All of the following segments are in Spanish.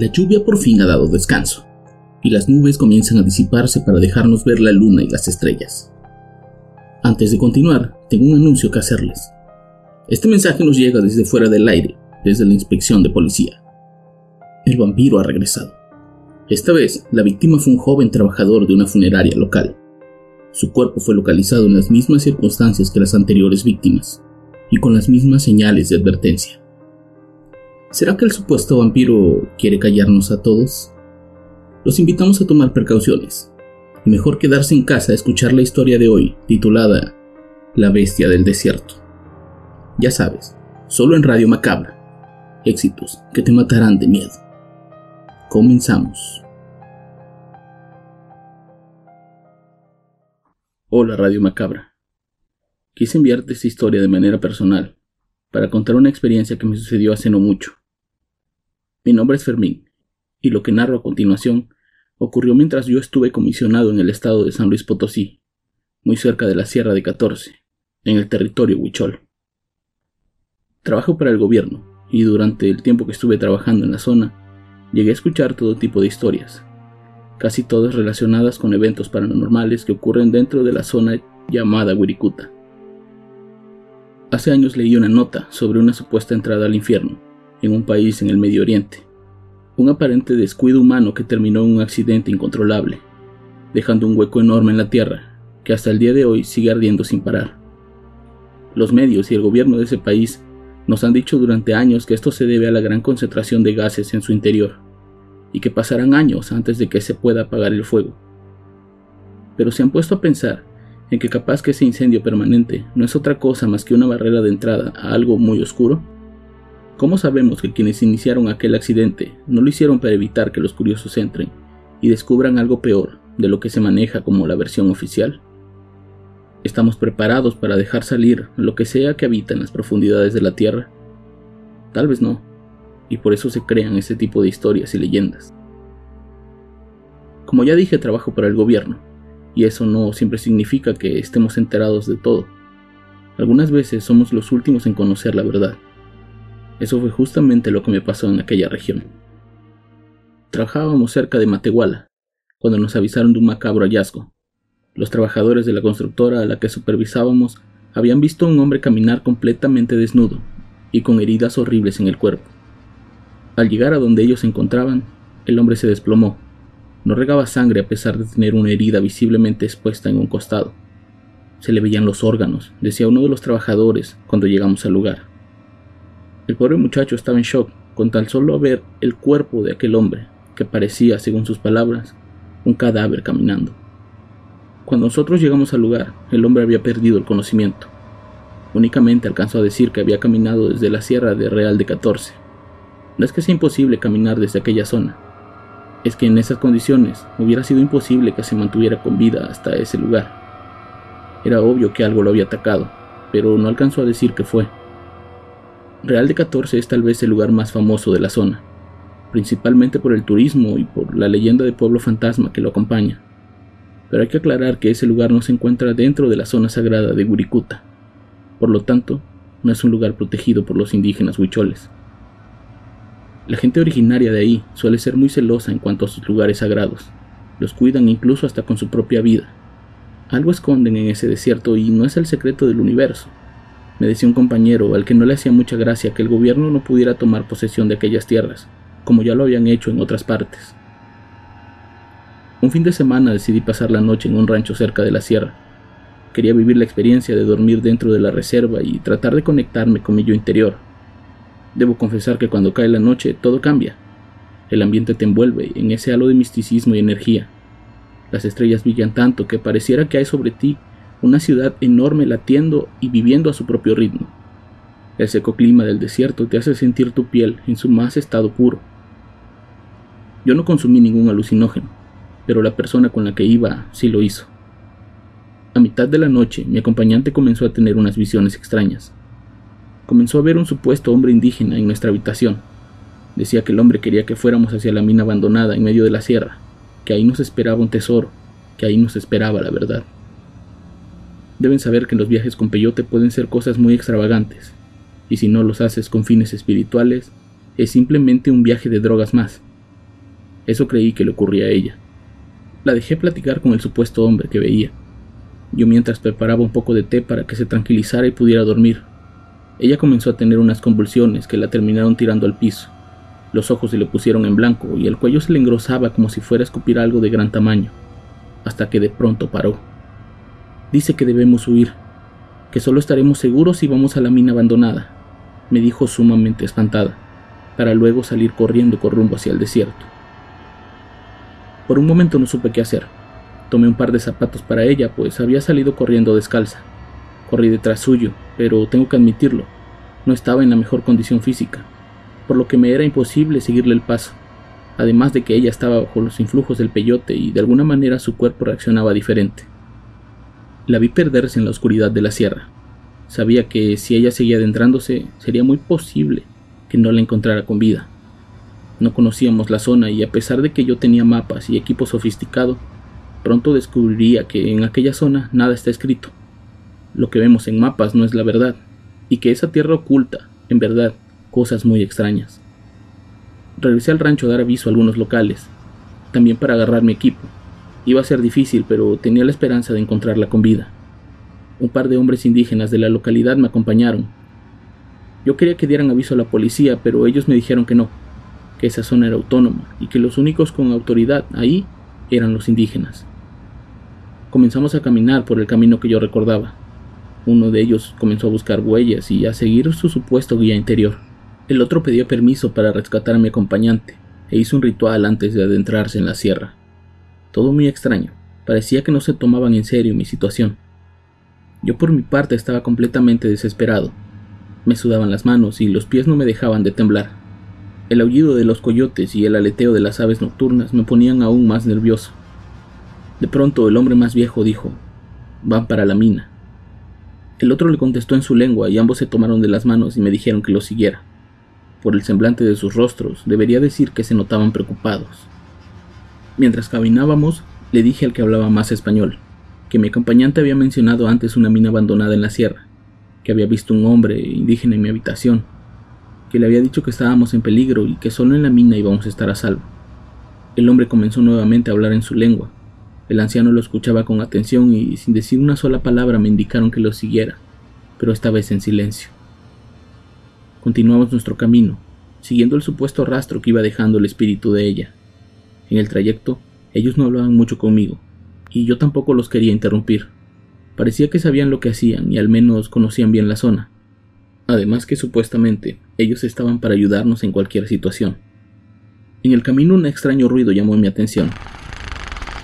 La lluvia por fin ha dado descanso, y las nubes comienzan a disiparse para dejarnos ver la luna y las estrellas. Antes de continuar, tengo un anuncio que hacerles. Este mensaje nos llega desde fuera del aire, desde la inspección de policía. El vampiro ha regresado. Esta vez, la víctima fue un joven trabajador de una funeraria local. Su cuerpo fue localizado en las mismas circunstancias que las anteriores víctimas, y con las mismas señales de advertencia. ¿Será que el supuesto vampiro quiere callarnos a todos? Los invitamos a tomar precauciones, y mejor quedarse en casa a escuchar la historia de hoy, titulada La bestia del desierto. Ya sabes, solo en Radio Macabra. Éxitos que te matarán de miedo. Comenzamos. Hola Radio Macabra. Quise enviarte esta historia de manera personal, para contar una experiencia que me sucedió hace no mucho. Mi nombre es Fermín, y lo que narro a continuación ocurrió mientras yo estuve comisionado en el estado de San Luis Potosí, muy cerca de la Sierra de 14, en el territorio Huichol. Trabajo para el gobierno, y durante el tiempo que estuve trabajando en la zona, llegué a escuchar todo tipo de historias, casi todas relacionadas con eventos paranormales que ocurren dentro de la zona llamada Wirikuta. Hace años leí una nota sobre una supuesta entrada al infierno, en un país en el Medio Oriente, un aparente descuido humano que terminó en un accidente incontrolable, dejando un hueco enorme en la Tierra, que hasta el día de hoy sigue ardiendo sin parar. Los medios y el gobierno de ese país nos han dicho durante años que esto se debe a la gran concentración de gases en su interior, y que pasarán años antes de que se pueda apagar el fuego. Pero se han puesto a pensar en que capaz que ese incendio permanente no es otra cosa más que una barrera de entrada a algo muy oscuro. ¿Cómo sabemos que quienes iniciaron aquel accidente no lo hicieron para evitar que los curiosos entren y descubran algo peor de lo que se maneja como la versión oficial? ¿Estamos preparados para dejar salir lo que sea que habita en las profundidades de la Tierra? Tal vez no, y por eso se crean ese tipo de historias y leyendas. Como ya dije, trabajo para el gobierno, y eso no siempre significa que estemos enterados de todo. Algunas veces somos los últimos en conocer la verdad. Eso fue justamente lo que me pasó en aquella región. Trabajábamos cerca de Matehuala, cuando nos avisaron de un macabro hallazgo, los trabajadores de la constructora a la que supervisábamos habían visto a un hombre caminar completamente desnudo y con heridas horribles en el cuerpo. Al llegar a donde ellos se encontraban, el hombre se desplomó. No regaba sangre a pesar de tener una herida visiblemente expuesta en un costado. Se le veían los órganos, decía uno de los trabajadores cuando llegamos al lugar. El pobre muchacho estaba en shock con tan solo ver el cuerpo de aquel hombre, que parecía, según sus palabras, un cadáver caminando. Cuando nosotros llegamos al lugar, el hombre había perdido el conocimiento. Únicamente alcanzó a decir que había caminado desde la sierra de Real de 14. No es que sea imposible caminar desde aquella zona, es que en esas condiciones hubiera sido imposible que se mantuviera con vida hasta ese lugar. Era obvio que algo lo había atacado, pero no alcanzó a decir qué fue. Real de 14 es tal vez el lugar más famoso de la zona, principalmente por el turismo y por la leyenda de pueblo fantasma que lo acompaña pero hay que aclarar que ese lugar no se encuentra dentro de la zona sagrada de Gurikuta. Por lo tanto, no es un lugar protegido por los indígenas huicholes. La gente originaria de ahí suele ser muy celosa en cuanto a sus lugares sagrados. Los cuidan incluso hasta con su propia vida. Algo esconden en ese desierto y no es el secreto del universo. Me decía un compañero al que no le hacía mucha gracia que el gobierno no pudiera tomar posesión de aquellas tierras, como ya lo habían hecho en otras partes. Un fin de semana decidí pasar la noche en un rancho cerca de la sierra. Quería vivir la experiencia de dormir dentro de la reserva y tratar de conectarme con mi yo interior. Debo confesar que cuando cae la noche todo cambia. El ambiente te envuelve en ese halo de misticismo y energía. Las estrellas brillan tanto que pareciera que hay sobre ti una ciudad enorme latiendo y viviendo a su propio ritmo, El seco clima del desierto te hace sentir tu piel en su más estado puro. Yo no consumí ningún alucinógeno, pero la persona con la que iba sí lo hizo. A mitad de la noche, mi acompañante comenzó a tener unas visiones extrañas. Comenzó a ver un supuesto hombre indígena en nuestra habitación. Decía que el hombre quería que fuéramos hacia la mina abandonada en medio de la sierra, que ahí nos esperaba un tesoro, que ahí nos esperaba la verdad. Deben saber que los viajes con peyote pueden ser cosas muy extravagantes, y si no los haces con fines espirituales, es simplemente un viaje de drogas más. Eso creí que le ocurría a ella. La dejé platicar con el supuesto hombre que veía. Yo mientras preparaba un poco de té para que se tranquilizara y pudiera dormir. Ella comenzó a tener unas convulsiones que la terminaron tirando al piso. Los ojos se le pusieron en blanco y el cuello se le engrosaba como si fuera a escupir algo de gran tamaño, hasta que de pronto paró. Dice que debemos huir, que solo estaremos seguros si vamos a la mina abandonada, me dijo sumamente espantada, para luego salir corriendo con rumbo hacia el desierto. Por un momento no supe qué hacer. Tomé un par de zapatos para ella, pues había salido corriendo descalza. Corrí detrás suyo, pero tengo que admitirlo, no estaba en la mejor condición física, por lo que me era imposible seguirle el paso, además de que ella estaba bajo los influjos del peyote y de alguna manera su cuerpo reaccionaba diferente. La vi perderse en la oscuridad de la sierra. Sabía que si ella seguía adentrándose, sería muy posible que no la encontrara con vida. No conocíamos la zona y a pesar de que yo tenía mapas y equipo sofisticado, pronto descubriría que en aquella zona nada está escrito. Lo que vemos en mapas no es la verdad, y que esa tierra oculta, en verdad, cosas muy extrañas. Regresé al rancho a dar aviso a algunos locales, también para agarrar mi equipo. Iba a ser difícil, pero tenía la esperanza de encontrarla con vida. Un par de hombres indígenas de la localidad me acompañaron. Yo quería que dieran aviso a la policía, pero ellos me dijeron que no, que esa zona era autónoma y que los únicos con autoridad ahí eran los indígenas. Comenzamos a caminar por el camino que yo recordaba. Uno de ellos comenzó a buscar huellas y a seguir su supuesto guía interior. El otro pidió permiso para rescatar a mi acompañante e hizo un ritual antes de adentrarse en la sierra. Todo muy extraño. Parecía que no se tomaban en serio mi situación. Yo por mi parte estaba completamente desesperado. Me sudaban las manos y los pies no me dejaban de temblar. El aullido de los coyotes y el aleteo de las aves nocturnas me ponían aún más nervioso. De pronto el hombre más viejo dijo, van para la mina. El otro le contestó en su lengua y ambos se tomaron de las manos y me dijeron que lo siguiera. Por el semblante de sus rostros, debería decir que se notaban preocupados. Mientras caminábamos, le dije al que hablaba más español, que mi acompañante había mencionado antes una mina abandonada en la sierra, que había visto un hombre indígena en mi habitación que le había dicho que estábamos en peligro y que solo en la mina íbamos a estar a salvo. El hombre comenzó nuevamente a hablar en su lengua. El anciano lo escuchaba con atención y sin decir una sola palabra me indicaron que lo siguiera, pero esta vez en silencio. Continuamos nuestro camino, siguiendo el supuesto rastro que iba dejando el espíritu de ella. En el trayecto, ellos no hablaban mucho conmigo, y yo tampoco los quería interrumpir. Parecía que sabían lo que hacían y al menos conocían bien la zona. Además que supuestamente ellos estaban para ayudarnos en cualquier situación. En el camino un extraño ruido llamó mi atención.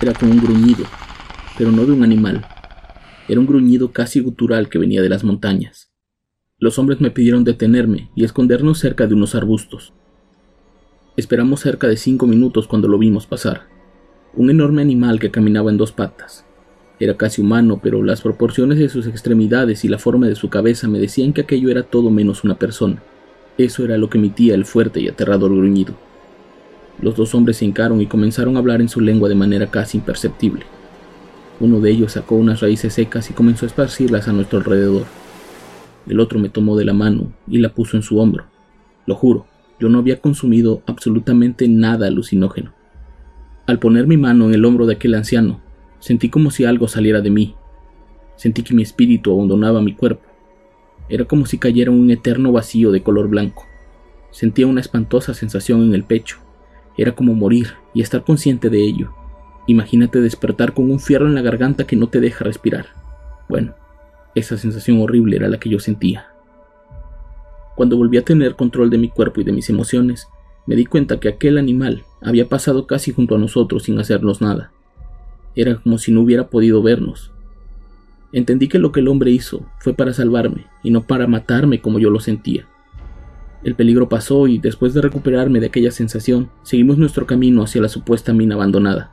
Era como un gruñido, pero no de un animal. Era un gruñido casi gutural que venía de las montañas. Los hombres me pidieron detenerme y escondernos cerca de unos arbustos. Esperamos cerca de cinco minutos cuando lo vimos pasar. Un enorme animal que caminaba en dos patas. Era casi humano, pero las proporciones de sus extremidades y la forma de su cabeza me decían que aquello era todo menos una persona. Eso era lo que emitía el fuerte y aterrador gruñido. Los dos hombres se hincaron y comenzaron a hablar en su lengua de manera casi imperceptible. Uno de ellos sacó unas raíces secas y comenzó a esparcirlas a nuestro alrededor. El otro me tomó de la mano y la puso en su hombro. Lo juro, yo no había consumido absolutamente nada alucinógeno. Al poner mi mano en el hombro de aquel anciano, Sentí como si algo saliera de mí. Sentí que mi espíritu abandonaba mi cuerpo. Era como si cayera un eterno vacío de color blanco. Sentía una espantosa sensación en el pecho. Era como morir y estar consciente de ello. Imagínate despertar con un fierro en la garganta que no te deja respirar. Bueno, esa sensación horrible era la que yo sentía. Cuando volví a tener control de mi cuerpo y de mis emociones, me di cuenta que aquel animal había pasado casi junto a nosotros sin hacernos nada. Era como si no hubiera podido vernos. Entendí que lo que el hombre hizo fue para salvarme y no para matarme como yo lo sentía. El peligro pasó y después de recuperarme de aquella sensación, seguimos nuestro camino hacia la supuesta mina abandonada.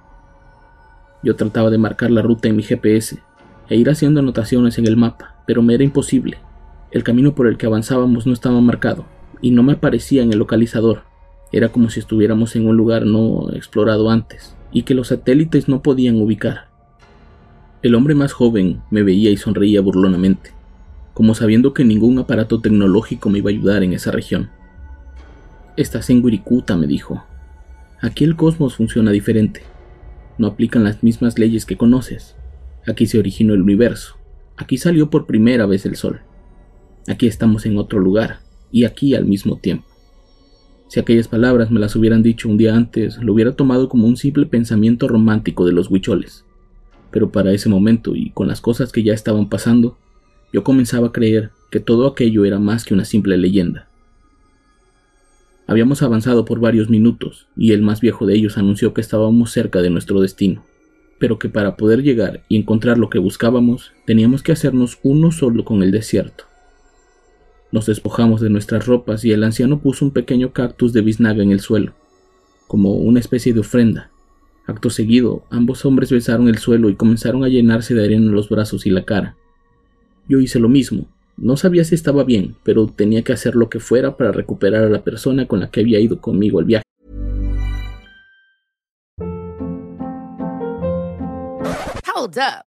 Yo trataba de marcar la ruta en mi GPS e ir haciendo anotaciones en el mapa, pero me era imposible. El camino por el que avanzábamos no estaba marcado y no me aparecía en el localizador. Era como si estuviéramos en un lugar no explorado antes y que los satélites no podían ubicar. El hombre más joven me veía y sonreía burlonamente, como sabiendo que ningún aparato tecnológico me iba a ayudar en esa región. Estás en Wirikuta, me dijo. Aquí el cosmos funciona diferente. No aplican las mismas leyes que conoces. Aquí se originó el universo. Aquí salió por primera vez el sol. Aquí estamos en otro lugar y aquí al mismo tiempo. Si aquellas palabras me las hubieran dicho un día antes, lo hubiera tomado como un simple pensamiento romántico de los huicholes pero para ese momento y con las cosas que ya estaban pasando, yo comenzaba a creer que todo aquello era más que una simple leyenda. Habíamos avanzado por varios minutos y el más viejo de ellos anunció que estábamos cerca de nuestro destino, pero que para poder llegar y encontrar lo que buscábamos teníamos que hacernos uno solo con el desierto. Nos despojamos de nuestras ropas y el anciano puso un pequeño cactus de biznaga en el suelo, como una especie de ofrenda, Acto seguido, ambos hombres besaron el suelo y comenzaron a llenarse de arena los brazos y la cara. Yo hice lo mismo. No sabía si estaba bien, pero tenía que hacer lo que fuera para recuperar a la persona con la que había ido conmigo al viaje. Hold up.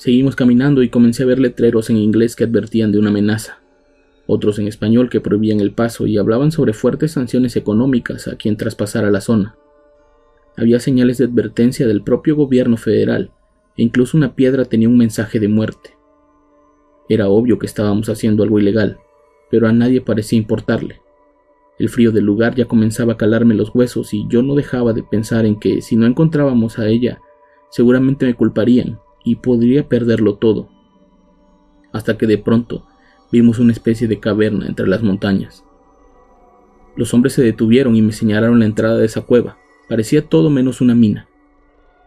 Seguimos caminando y comencé a ver letreros en inglés que advertían de una amenaza, otros en español que prohibían el paso y hablaban sobre fuertes sanciones económicas a quien traspasara la zona. Había señales de advertencia del propio gobierno federal e incluso una piedra tenía un mensaje de muerte. Era obvio que estábamos haciendo algo ilegal, pero a nadie parecía importarle. El frío del lugar ya comenzaba a calarme los huesos y yo no dejaba de pensar en que si no encontrábamos a ella, seguramente me culparían y podría perderlo todo. Hasta que de pronto vimos una especie de caverna entre las montañas. Los hombres se detuvieron y me señalaron la entrada de esa cueva. Parecía todo menos una mina.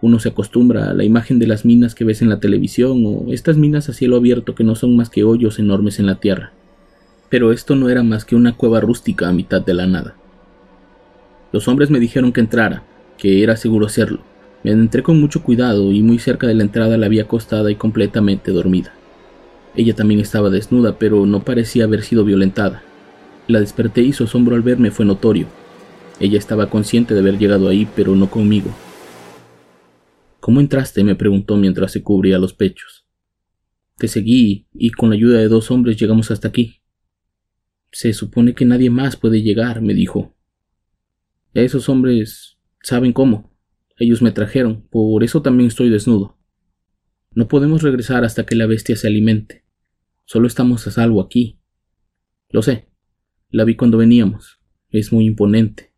Uno se acostumbra a la imagen de las minas que ves en la televisión o estas minas a cielo abierto que no son más que hoyos enormes en la tierra. Pero esto no era más que una cueva rústica a mitad de la nada. Los hombres me dijeron que entrara, que era seguro hacerlo, me entré con mucho cuidado y muy cerca de la entrada la vi acostada y completamente dormida. Ella también estaba desnuda, pero no parecía haber sido violentada. La desperté y su asombro al verme fue notorio. Ella estaba consciente de haber llegado ahí, pero no conmigo. ¿Cómo entraste? me preguntó mientras se cubría los pechos. Te seguí y con la ayuda de dos hombres llegamos hasta aquí. Se supone que nadie más puede llegar, me dijo. Esos hombres saben cómo. Ellos me trajeron, por eso también estoy desnudo. No podemos regresar hasta que la bestia se alimente. Solo estamos a salvo aquí. Lo sé. La vi cuando veníamos. Es muy imponente.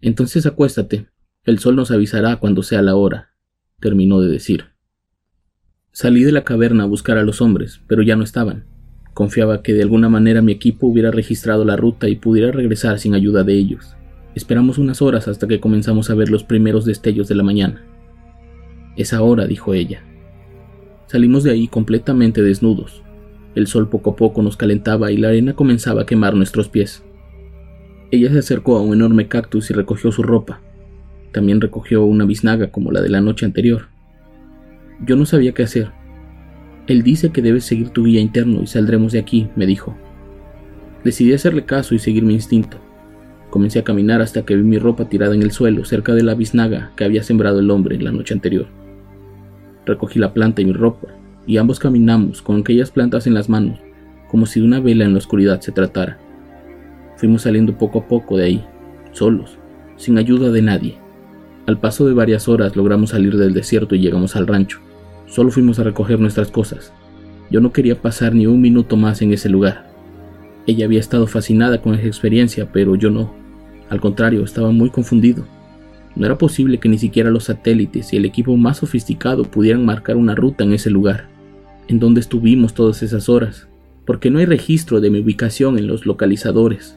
Entonces acuéstate. El sol nos avisará cuando sea la hora, terminó de decir. Salí de la caverna a buscar a los hombres, pero ya no estaban. Confiaba que de alguna manera mi equipo hubiera registrado la ruta y pudiera regresar sin ayuda de ellos. Esperamos unas horas hasta que comenzamos a ver los primeros destellos de la mañana. Es ahora, dijo ella. Salimos de ahí completamente desnudos. El sol poco a poco nos calentaba y la arena comenzaba a quemar nuestros pies. Ella se acercó a un enorme cactus y recogió su ropa. También recogió una biznaga como la de la noche anterior. Yo no sabía qué hacer. Él dice que debes seguir tu guía interno y saldremos de aquí, me dijo. Decidí hacerle caso y seguir mi instinto. Comencé a caminar hasta que vi mi ropa tirada en el suelo cerca de la biznaga que había sembrado el hombre la noche anterior. Recogí la planta y mi ropa, y ambos caminamos con aquellas plantas en las manos, como si de una vela en la oscuridad se tratara. Fuimos saliendo poco a poco de ahí, solos, sin ayuda de nadie. Al paso de varias horas logramos salir del desierto y llegamos al rancho, Solo fuimos a recoger nuestras cosas. Yo no quería pasar ni un minuto más en ese lugar. Ella había estado fascinada con esa experiencia, pero yo no. Al contrario, estaba muy confundido. No era posible que ni siquiera los satélites y el equipo más sofisticado pudieran marcar una ruta en ese lugar. ¿En donde estuvimos todas esas horas? Porque no hay registro de mi ubicación en los localizadores.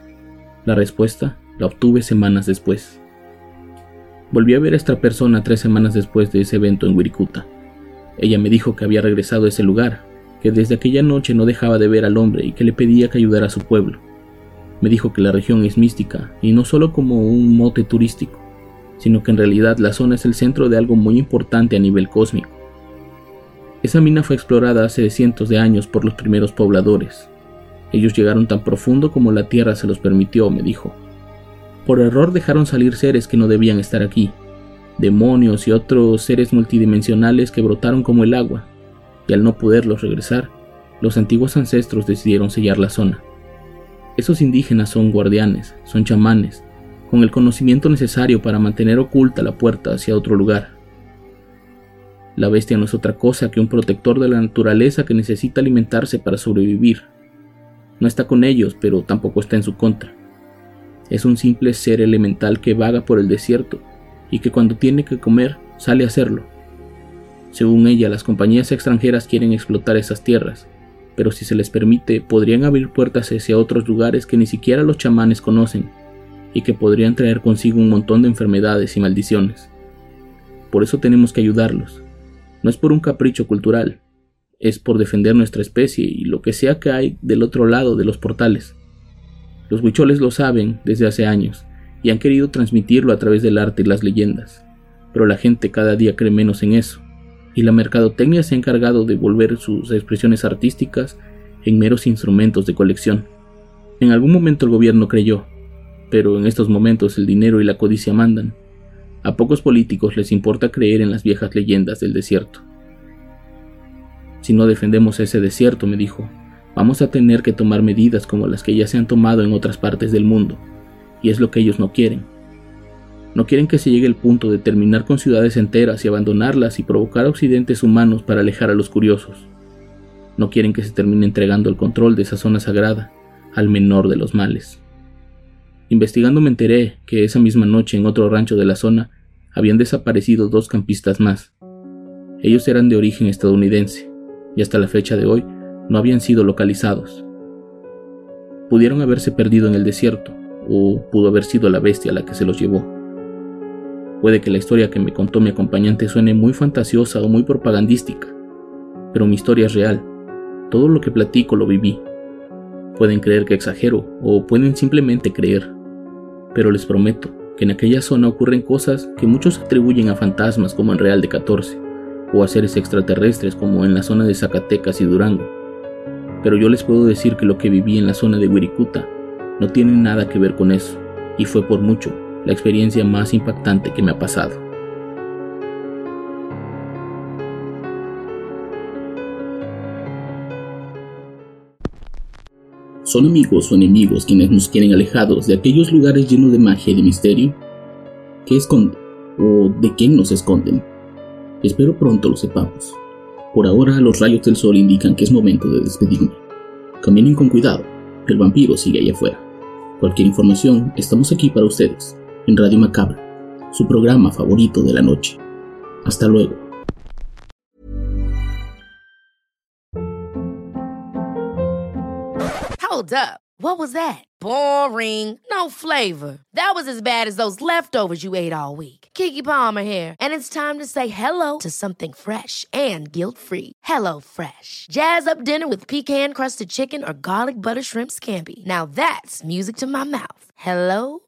La respuesta la obtuve semanas después. Volví a ver a esta persona tres semanas después de ese evento en Wirikuta. Ella me dijo que había regresado a ese lugar, que desde aquella noche no dejaba de ver al hombre y que le pedía que ayudara a su pueblo. Me dijo que la región es mística y no solo como un mote turístico, sino que en realidad la zona es el centro de algo muy importante a nivel cósmico. Esa mina fue explorada hace cientos de años por los primeros pobladores. Ellos llegaron tan profundo como la Tierra se los permitió, me dijo. Por error dejaron salir seres que no debían estar aquí, demonios y otros seres multidimensionales que brotaron como el agua, y al no poderlos regresar, los antiguos ancestros decidieron sellar la zona. Esos indígenas son guardianes, son chamanes, con el conocimiento necesario para mantener oculta la puerta hacia otro lugar. La bestia no es otra cosa que un protector de la naturaleza que necesita alimentarse para sobrevivir. No está con ellos, pero tampoco está en su contra. Es un simple ser elemental que vaga por el desierto y que cuando tiene que comer sale a hacerlo. Según ella, las compañías extranjeras quieren explotar esas tierras, pero si se les permite, podrían abrir puertas hacia otros lugares que ni siquiera los chamanes conocen y que podrían traer consigo un montón de enfermedades y maldiciones. Por eso tenemos que ayudarlos, no es por un capricho cultural, es por defender nuestra especie y lo que sea que hay del otro lado de los portales. Los huicholes lo saben desde hace años y han querido transmitirlo a través del arte y las leyendas, pero la gente cada día cree menos en eso, y la mercadotecnia se ha encargado de volver sus expresiones artísticas en meros instrumentos de colección. En algún momento el gobierno creyó, pero en estos momentos el dinero y la codicia mandan, a pocos políticos les importa creer en las viejas leyendas del desierto. Si no defendemos ese desierto, me dijo, vamos a tener que tomar medidas como las que ya se han tomado en otras partes del mundo, y es lo que ellos no quieren. No quieren que se llegue el punto de terminar con ciudades enteras y abandonarlas y provocar accidentes humanos para alejar a los curiosos. No quieren que se termine entregando el control de esa zona sagrada al menor de los males. Investigando me enteré que esa misma noche en otro rancho de la zona habían desaparecido dos campistas más. Ellos eran de origen estadounidense y hasta la fecha de hoy no habían sido localizados. Pudieron haberse perdido en el desierto o pudo haber sido la bestia la que se los llevó. Puede que la historia que me contó mi acompañante suene muy fantasiosa o muy propagandística, pero mi historia es real. Todo lo que platico lo viví. Pueden creer que exagero o pueden simplemente creer pero les prometo que en aquella zona ocurren cosas que muchos atribuyen a fantasmas como en Real de 14, o a seres extraterrestres como en la zona de Zacatecas y Durango. Pero yo les puedo decir que lo que viví en la zona de Wirikuta no tiene nada que ver con eso, y fue por mucho la experiencia más impactante que me ha pasado. ¿Son amigos o enemigos quienes nos quieren alejados de aquellos lugares llenos de magia y de misterio? ¿Qué esconden? ¿O de quién nos esconden? Espero pronto lo sepamos. Por ahora los rayos del sol indican que es momento de despedirme. Caminen con cuidado, el vampiro sigue allá afuera. Cualquier información, estamos aquí para ustedes, en Radio Macabra, su programa favorito de la noche. Hasta luego. Hold up. What was that? Boring. No flavor. That was as bad as those leftovers you ate all week. Kiki Palmer here, and it's time to say hello to something fresh and guilt-free. Hello Fresh. Jazz up dinner with pecan-crusted chicken or garlic butter shrimp scampi. Now that's music to my mouth. Hello